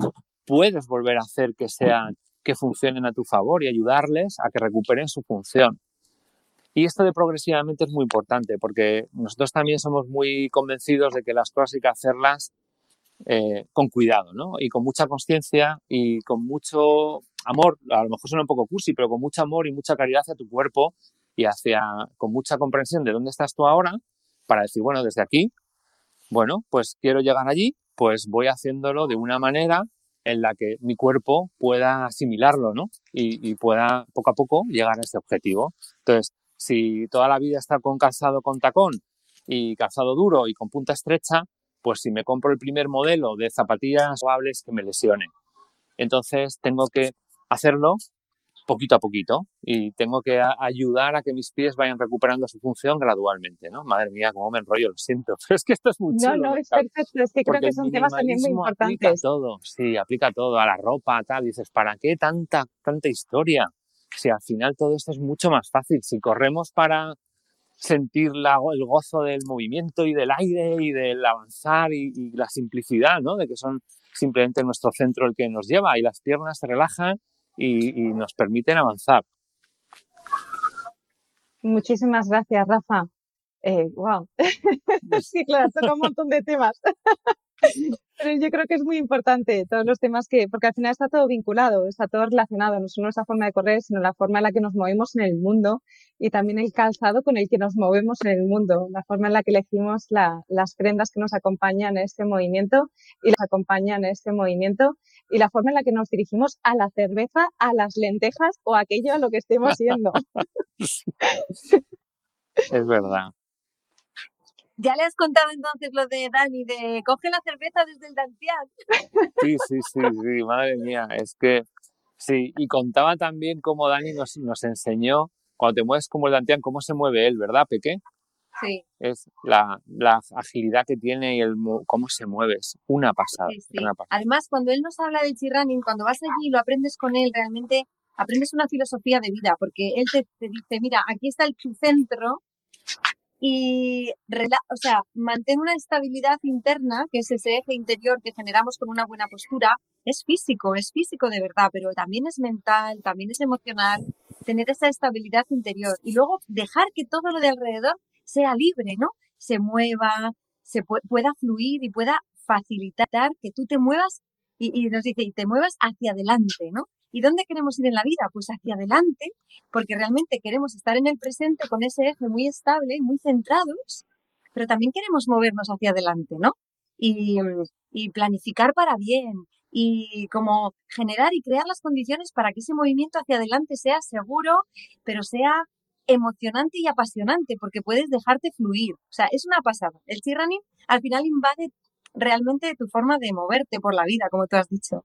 puedes volver a hacer que sean que funcionen a tu favor y ayudarles a que recuperen su función. Y esto de progresivamente es muy importante porque nosotros también somos muy convencidos de que las cosas hay que hacerlas eh, con cuidado, ¿no? Y con mucha conciencia y con mucho amor, a lo mejor suena un poco cursi, pero con mucho amor y mucha caridad hacia tu cuerpo y hacia, con mucha comprensión de dónde estás tú ahora, para decir, bueno, desde aquí, bueno, pues quiero llegar allí, pues voy haciéndolo de una manera en la que mi cuerpo pueda asimilarlo, ¿no? Y, pueda poco a poco llegar a ese objetivo. Entonces, si toda la vida está con calzado con tacón y calzado duro y con punta estrecha, pues si me compro el primer modelo de zapatillas suaves que me lesionen. Entonces tengo que hacerlo poquito a poquito y tengo que ayudar a que mis pies vayan recuperando su función gradualmente, ¿no? Madre mía, cómo me enrollo, lo siento, pero es que esto es muy No, no, es perfecto, es que creo que son temas también muy importantes. Aplica todo, sí, aplica todo, a la ropa, tal, dices, ¿para qué tanta, tanta historia? Si al final todo esto es mucho más fácil, si corremos para sentir la, el gozo del movimiento y del aire y del avanzar y, y la simplicidad, ¿no? De que son simplemente nuestro centro el que nos lleva y las piernas se relajan y, nos permiten avanzar. Muchísimas gracias, Rafa. Eh, wow. sí, claro, toca un montón de temas. Pero yo creo que es muy importante todos los temas que, porque al final está todo vinculado, está todo relacionado, no solo nuestra forma de correr, sino la forma en la que nos movemos en el mundo y también el calzado con el que nos movemos en el mundo, la forma en la que elegimos las prendas que nos acompañan en este movimiento y las acompañan en este movimiento y la forma en la que nos dirigimos a la cerveza, a las lentejas o a aquello a lo que estemos yendo. es verdad. Ya le has contado entonces lo de Dani, de coge la cerveza desde el Dantian. Sí, sí, sí, sí, madre mía, es que sí, y contaba también cómo Dani nos, nos enseñó, cuando te mueves como el Dantian, cómo se mueve él, ¿verdad, Peque? Sí. Es la, la agilidad que tiene y el cómo se mueve, es una pasada, una pasada. Además, cuando él nos habla del chirrunning, cuando vas allí y lo aprendes con él, realmente aprendes una filosofía de vida, porque él te, te dice, mira, aquí está el centro, y, o sea, mantén una estabilidad interna, que es ese eje interior que generamos con una buena postura. Es físico, es físico de verdad, pero también es mental, también es emocional, tener esa estabilidad interior y luego dejar que todo lo de alrededor sea libre, ¿no? Se mueva, se pueda fluir y pueda facilitar que tú te muevas y, y nos dice, y te muevas hacia adelante, ¿no? ¿Y dónde queremos ir en la vida? Pues hacia adelante, porque realmente queremos estar en el presente con ese eje muy estable, muy centrados, pero también queremos movernos hacia adelante, ¿no? Y, planificar para bien, y como generar y crear las condiciones para que ese movimiento hacia adelante sea seguro, pero sea emocionante y apasionante, porque puedes dejarte fluir. O sea, es una pasada. El running al final invade realmente tu forma de moverte por la vida, como tú has dicho.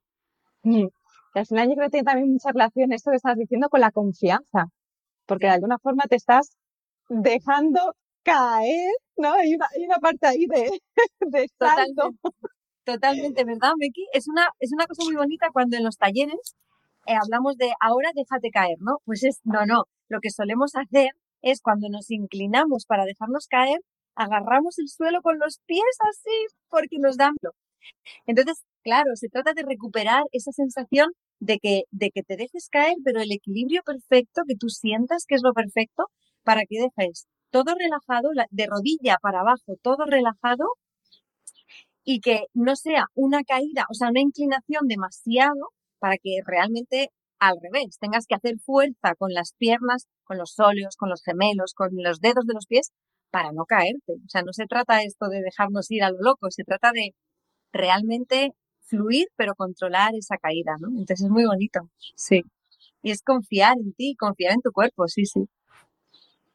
Al final yo creo que tiene también mucha relación esto que estás diciendo con la confianza, porque de alguna forma te estás dejando caer, ¿no? Hay una, hay una parte ahí de, de salto. Totalmente, ¿verdad, Becky? Es una, es una cosa muy bonita cuando en los talleres eh, hablamos de ahora déjate caer, ¿no? Pues es, no, no, lo que solemos hacer es cuando nos inclinamos para dejarnos caer, agarramos el suelo con los pies así porque nos dan entonces, claro, se trata de recuperar esa sensación de que, de que te dejes caer, pero el equilibrio perfecto, que tú sientas que es lo perfecto, para que dejes todo relajado, de rodilla para abajo, todo relajado, y que no sea una caída, o sea, una inclinación demasiado para que realmente al revés, tengas que hacer fuerza con las piernas, con los óleos, con los gemelos, con los dedos de los pies, para no caerte. O sea, no se trata esto de dejarnos ir a lo loco, se trata de realmente fluir, pero controlar esa caída, ¿no? Entonces es muy bonito, sí. Y es confiar en ti, confiar en tu cuerpo, sí, sí.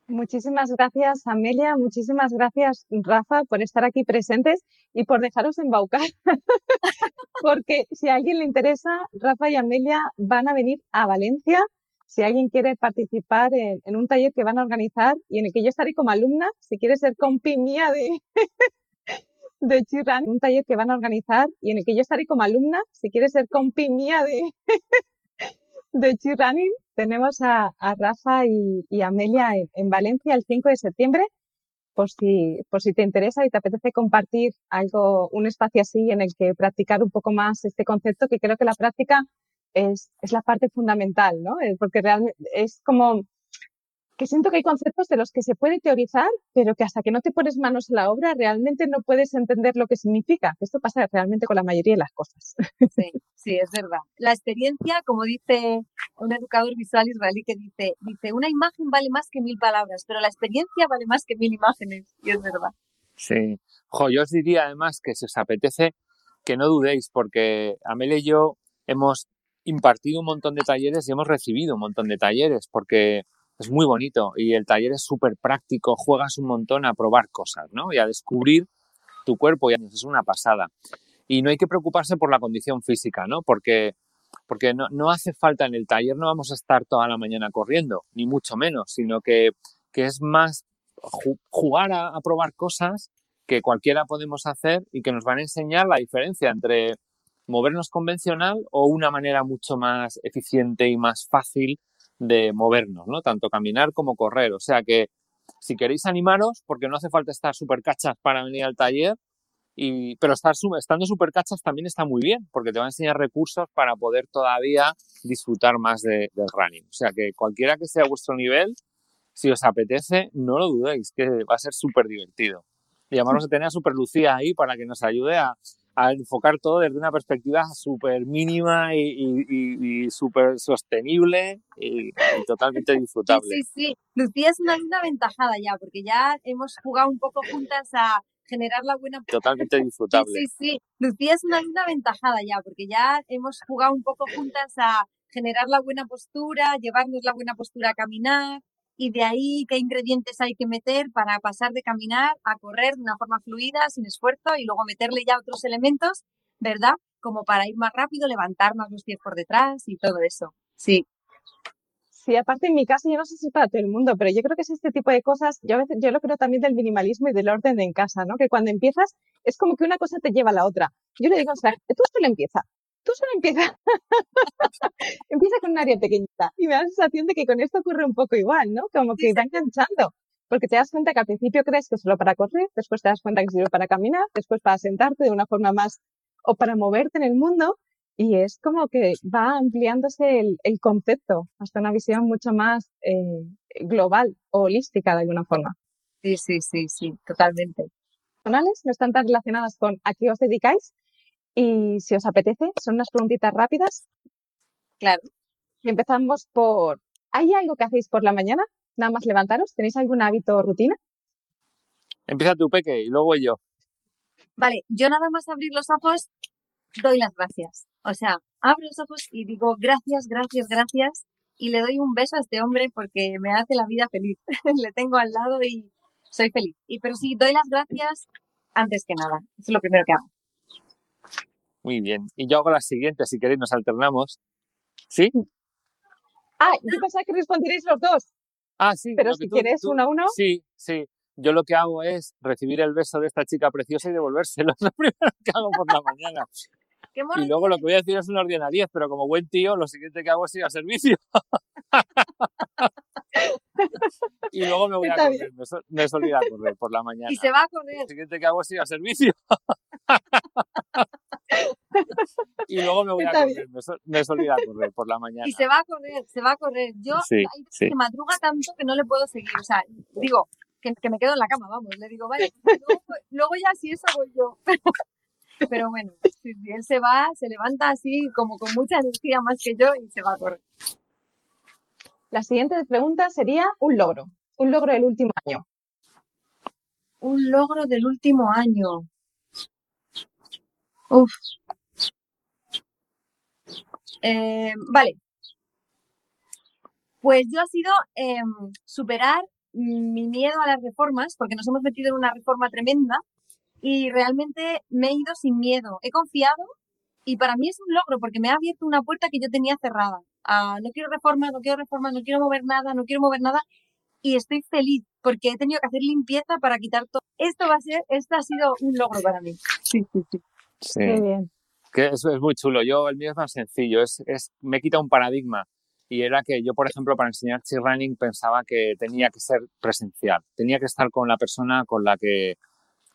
Muchísimas gracias, Amelia. Muchísimas gracias, Rafa, por estar aquí presentes y por dejaros embaucar. Porque si a alguien le interesa, Rafa y Amelia van a venir a Valencia. Si alguien quiere participar en, un taller que van a organizar y en el que yo estaré como alumna, si quiere ser compi mía de, de Chirran, un taller que van a organizar y en el que yo estaré como alumna, si quiere ser compi mía de, de tenemos a, Rafa y, Amelia en, Valencia el 5 de septiembre. Por si, por si te interesa y te apetece compartir algo, un espacio así en el que practicar un poco más este concepto, que creo que la práctica es, es la parte fundamental, ¿no? Eh, porque realmente es como que siento que hay conceptos de los que se puede teorizar, pero que hasta que no te pones manos a la obra realmente no puedes entender lo que significa. Esto pasa realmente con la mayoría de las cosas. Sí, sí, es verdad. La experiencia, como dice un educador visual israelí que dice, dice, una imagen vale más que mil palabras, pero la experiencia vale más que mil imágenes. Y es verdad. Sí. Jo, yo os diría además que si os apetece, que no dudéis, porque Amelia y yo hemos impartido un montón de talleres y hemos recibido un montón de talleres, porque es muy bonito y el taller es súper práctico, juegas un montón a probar cosas, ¿no? Y a descubrir tu cuerpo, y es una pasada. Y no hay que preocuparse por la condición física, ¿no? Porque, porque no, no hace falta en el taller, no vamos a estar toda la mañana corriendo, ni mucho menos, sino que, que es más jugar a, a probar cosas que cualquiera podemos hacer y que nos van a enseñar la diferencia entre movernos convencional o una manera mucho más eficiente y más fácil de movernos, ¿no? Tanto caminar como correr. O sea que si queréis animaros, porque no hace falta estar súper cachas para venir al taller, y, pero estar, estando súper cachas también está muy bien, porque te va a enseñar recursos para poder todavía disfrutar más de, del running. O sea que cualquiera que sea vuestro nivel, si os apetece, no lo dudéis, que va a ser súper divertido. Y a tener a Super Lucía ahí para que nos ayude a, a enfocar todo desde una perspectiva súper mínima y, súper sostenible y, totalmente disfrutable. Sí, sí, sí. Lucía es una linda aventajada ya, porque ya hemos jugado un poco juntas a generar la buena... Totalmente disfrutable. Sí, sí, sí. Lucía es una linda aventajada ya, porque ya hemos jugado un poco juntas a generar la buena postura, llevarnos la buena postura a caminar, y de ahí qué ingredientes hay que meter para pasar de caminar a correr de una forma fluida, sin esfuerzo, y luego meterle ya otros elementos, ¿verdad? Como para ir más rápido, levantar más los pies por detrás y todo eso. Sí. Sí, aparte en mi caso, yo no sé si para todo el mundo, pero yo creo que es este tipo de cosas, yo a veces, yo lo creo también del minimalismo y del orden en casa, ¿no? Que cuando empiezas, es como que una cosa te lleva a la otra. Yo le digo, o sea, tú solo empieza, tú solo empieza, empieza con un área pequeñita y me da la sensación de que con esto ocurre un poco igual, ¿no? Como que va enganchando, porque te das cuenta que al principio crees que es solo para correr, después te das cuenta que sirve para caminar, después para sentarte de una forma más o para moverte en el mundo y es como que va ampliándose el, concepto hasta una visión mucho más eh, global o holística de alguna forma. Sí, sí, sí, sí, totalmente. Personales no están tan relacionadas con a qué os dedicáis, y si os apetece, son unas preguntitas rápidas. Claro. Y empezamos por, ¿hay algo que hacéis por la mañana? Nada más levantaros. ¿Tenéis algún hábito o rutina? Empieza tu peque y luego yo. Vale, yo nada más abrir los ojos doy las gracias. O sea, abro los ojos y digo gracias, gracias, gracias y le doy un beso a este hombre porque me hace la vida feliz. le tengo al lado y soy feliz. Y pero sí, doy las gracias antes que nada. Eso es lo primero que hago. Muy bien. Y yo hago la siguiente, si queréis nos alternamos. ¿Sí? Ah, yo pensaba que responderéis los dos. Ah, sí. Pero si quieres uno a uno. Sí, sí. Yo lo que hago es recibir el beso de esta chica preciosa y devolvérselo. Es lo primero que hago por la mañana. y luego lo que voy a decir es un orden a 10, pero como buen tío, lo siguiente que hago es ir a servicio. y luego me voy a correr, me, me suelo ir a correr por la mañana. Y se va a correr. Lo siguiente que hago es ir a servicio. y luego me voy a correr, me, suelo ir a correr por la mañana. Y se va a correr, se va a correr. Yo sí, hay que madruga tanto que no le puedo seguir. O sea, digo, que, que me quedo en la cama, vamos. Le digo, vale, luego, ya si eso voy yo. Pero bueno, si él se va, se levanta así como con mucha energía más que yo y se va a correr. La siguiente pregunta sería un logro, un logro del último año. Un logro del último año. Uf. Eh, vale. Pues yo ha sido em, superar mi miedo a las reformas, porque nos hemos metido en una reforma tremenda y realmente me he ido sin miedo. He confiado y para mí es un logro porque me ha abierto una puerta que yo tenía cerrada. Ah, no quiero reformas, no quiero reformas, no quiero mover nada, no quiero mover nada y estoy feliz porque he tenido que hacer limpieza para quitar todo. Esto va a ser, esto ha sido un logro para mí. Sí, sí, sí. Sí. bien. Que eso es muy chulo. Yo, el mío es más sencillo. Es, es, me quita un paradigma. Y era que yo, por ejemplo, para enseñar cheer running pensaba que tenía que ser presencial. Tenía que estar con la persona con la que,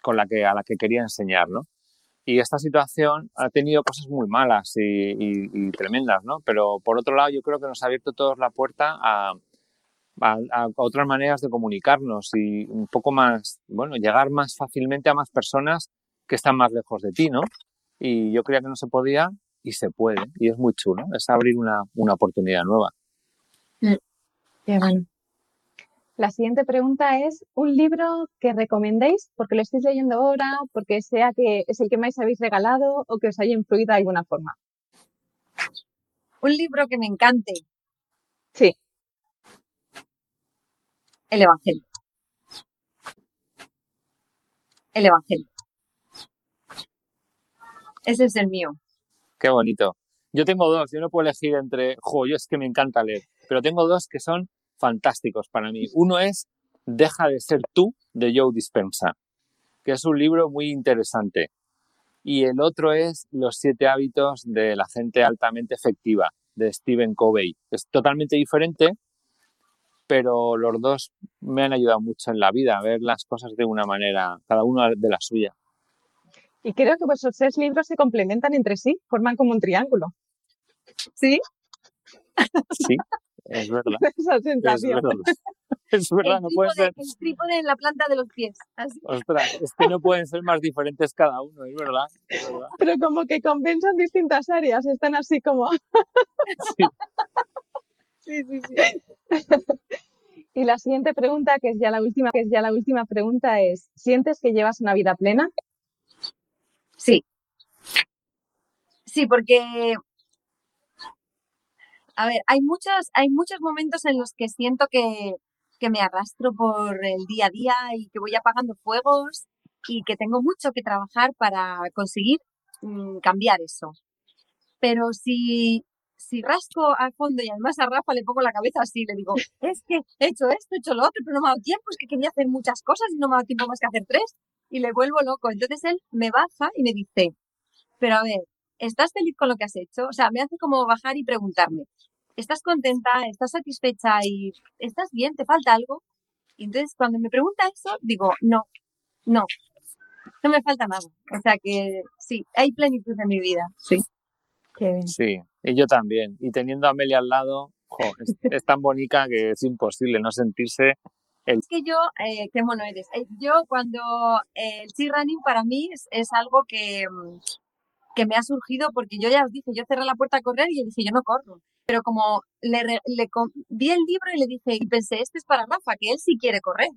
con la que, a la que quería enseñar, ¿no? Y esta situación ha tenido cosas muy malas y, tremendas, ¿no? Pero por otro lado, yo creo que nos ha abierto todos la puerta a, a, otras maneras de comunicarnos y un poco más, bueno, llegar más fácilmente a más personas que están más lejos de ti, ¿no? Y yo creía que no se podía y se puede. Y es muy chulo, es abrir una, una oportunidad nueva. Mm. Qué bueno. La siguiente pregunta es, ¿un libro que recomendéis porque lo estéis leyendo ahora, porque sea que es el que más habéis regalado o que os haya influido de alguna forma? Un libro que me encante. Sí. El Evangelio. El Evangelio. Ese es el mío. Qué bonito. Yo tengo dos, yo no puedo elegir entre, jo, yo es que me encanta leer, pero tengo dos que son fantásticos para mí. Uno es Deja de ser tú de Joe Dispensa, que es un libro muy interesante. Y el otro es Los siete hábitos de la gente altamente efectiva, de Stephen Covey. Es totalmente diferente, pero los dos me han ayudado mucho en la vida a ver las cosas de una manera, cada uno de la suya. Y creo que vuestros tres libros se complementan entre sí, forman como un triángulo. ¿Sí? Sí, es verdad. Esa sensación. Es verdad. Es verdad, no puede ser. El trípode en la planta de los pies. Ostras, es que no pueden ser más diferentes cada uno, es verdad, Pero como que compensan distintas áreas, están así como. sí. sí, sí, sí. Y la siguiente pregunta, que es ya la última, que es ya la última pregunta, es: ¿sientes que llevas una vida plena? Sí, porque a ver, hay muchos, hay muchos momentos en los que siento que, me arrastro por el día a día y que voy apagando fuegos y que tengo mucho que trabajar para conseguir mm, cambiar eso. Pero si, si rasco al fondo y además a Rafa le pongo la cabeza así, le digo, es que he hecho esto, he hecho lo otro, pero no me ha dado tiempo, es que quería hacer muchas cosas y no me ha dado tiempo más que hacer tres. Y le vuelvo loco. Entonces él me baja y me dice, pero a ver, ¿estás feliz con lo que has hecho? O sea, me hace como bajar y preguntarme, ¿estás contenta? ¿Estás satisfecha? ¿Y estás bien? ¿Te falta algo? Y entonces cuando me pregunta eso, digo, no, no, no me falta nada. O sea que sí, hay plenitud en mi vida, sí. Sí, y yo también. Y teniendo a Amelia al lado, es, tan bonita que es imposible no sentirse el... Es que yo, eh, qué mono eres. Eh, yo cuando el sea running para mí es, algo que, mm, que me ha surgido porque yo ya os dije, yo cerré la puerta a correr y dije, yo no corro pero como le, le, vi el libro y le dije, y pensé, este es para Rafa, que él sí quiere correr.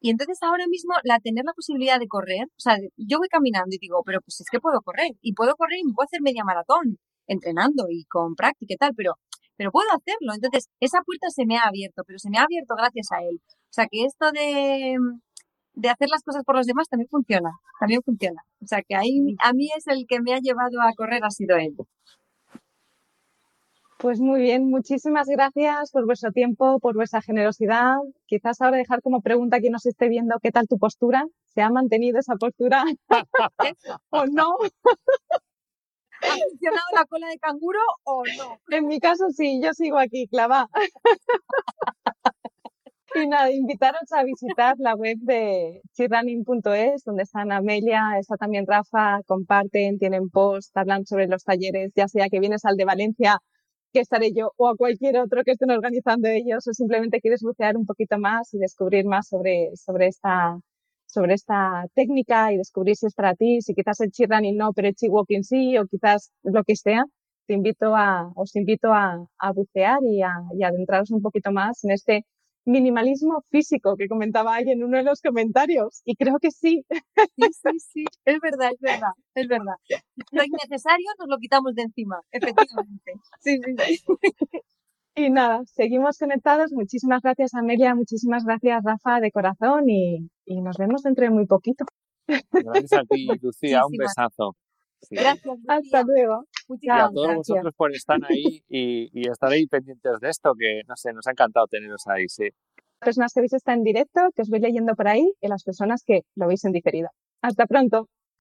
Y entonces ahora mismo, la tener la posibilidad de correr, o sea, yo voy caminando y digo, pero pues es que puedo correr, y puedo correr y puedo hacer media maratón, entrenando y con práctica y tal, pero, pero puedo hacerlo. Entonces, esa puerta se me ha abierto, pero se me ha abierto gracias a él. O sea, que esto de, de hacer las cosas por los demás también funciona, también funciona. O sea, que ahí a mí es el que me ha llevado a correr, ha sido él. Pues muy bien, muchísimas gracias por vuestro tiempo, por vuestra generosidad. Quizás ahora dejar como pregunta a quien nos esté viendo qué tal tu postura. ¿Se ha mantenido esa postura o no? ¿Ha funcionado la cola de canguro o no? En mi caso sí, yo sigo aquí, clava. Y nada, invitaros a visitar la web de chirrunning.es, donde están Amelia, está también Rafa, comparten, tienen post, hablan sobre los talleres, ya sea que vienes al de Valencia que estaré yo o a cualquier otro que estén organizando ellos o simplemente quieres bucear un poquito más y descubrir más sobre, sobre esta sobre esta técnica y descubrir si es para ti, si quizás el chi running no, pero el chi walking sí, o quizás lo que sea, te invito a, os invito a, a bucear y a, y adentraros un poquito más en este minimalismo físico que comentaba alguien en uno de los comentarios y creo que sí. Sí, sí, sí, es verdad, es verdad, es verdad. Lo innecesario nos lo quitamos de encima, efectivamente. Sí, sí, sí. Y nada, seguimos conectados. Muchísimas gracias Amelia, muchísimas gracias Rafa de corazón y, y nos vemos dentro de muy poquito. Gracias a ti, Lucía, un besazo. Gracias. Hasta luego. y a todos vosotros por estar ahí y, y estar ahí pendientes de esto, que no sé, nos ha encantado teneros ahí, sí. Las personas que veis está en directo, que os voy leyendo por ahí, y las personas que lo veis en diferido. Hasta pronto.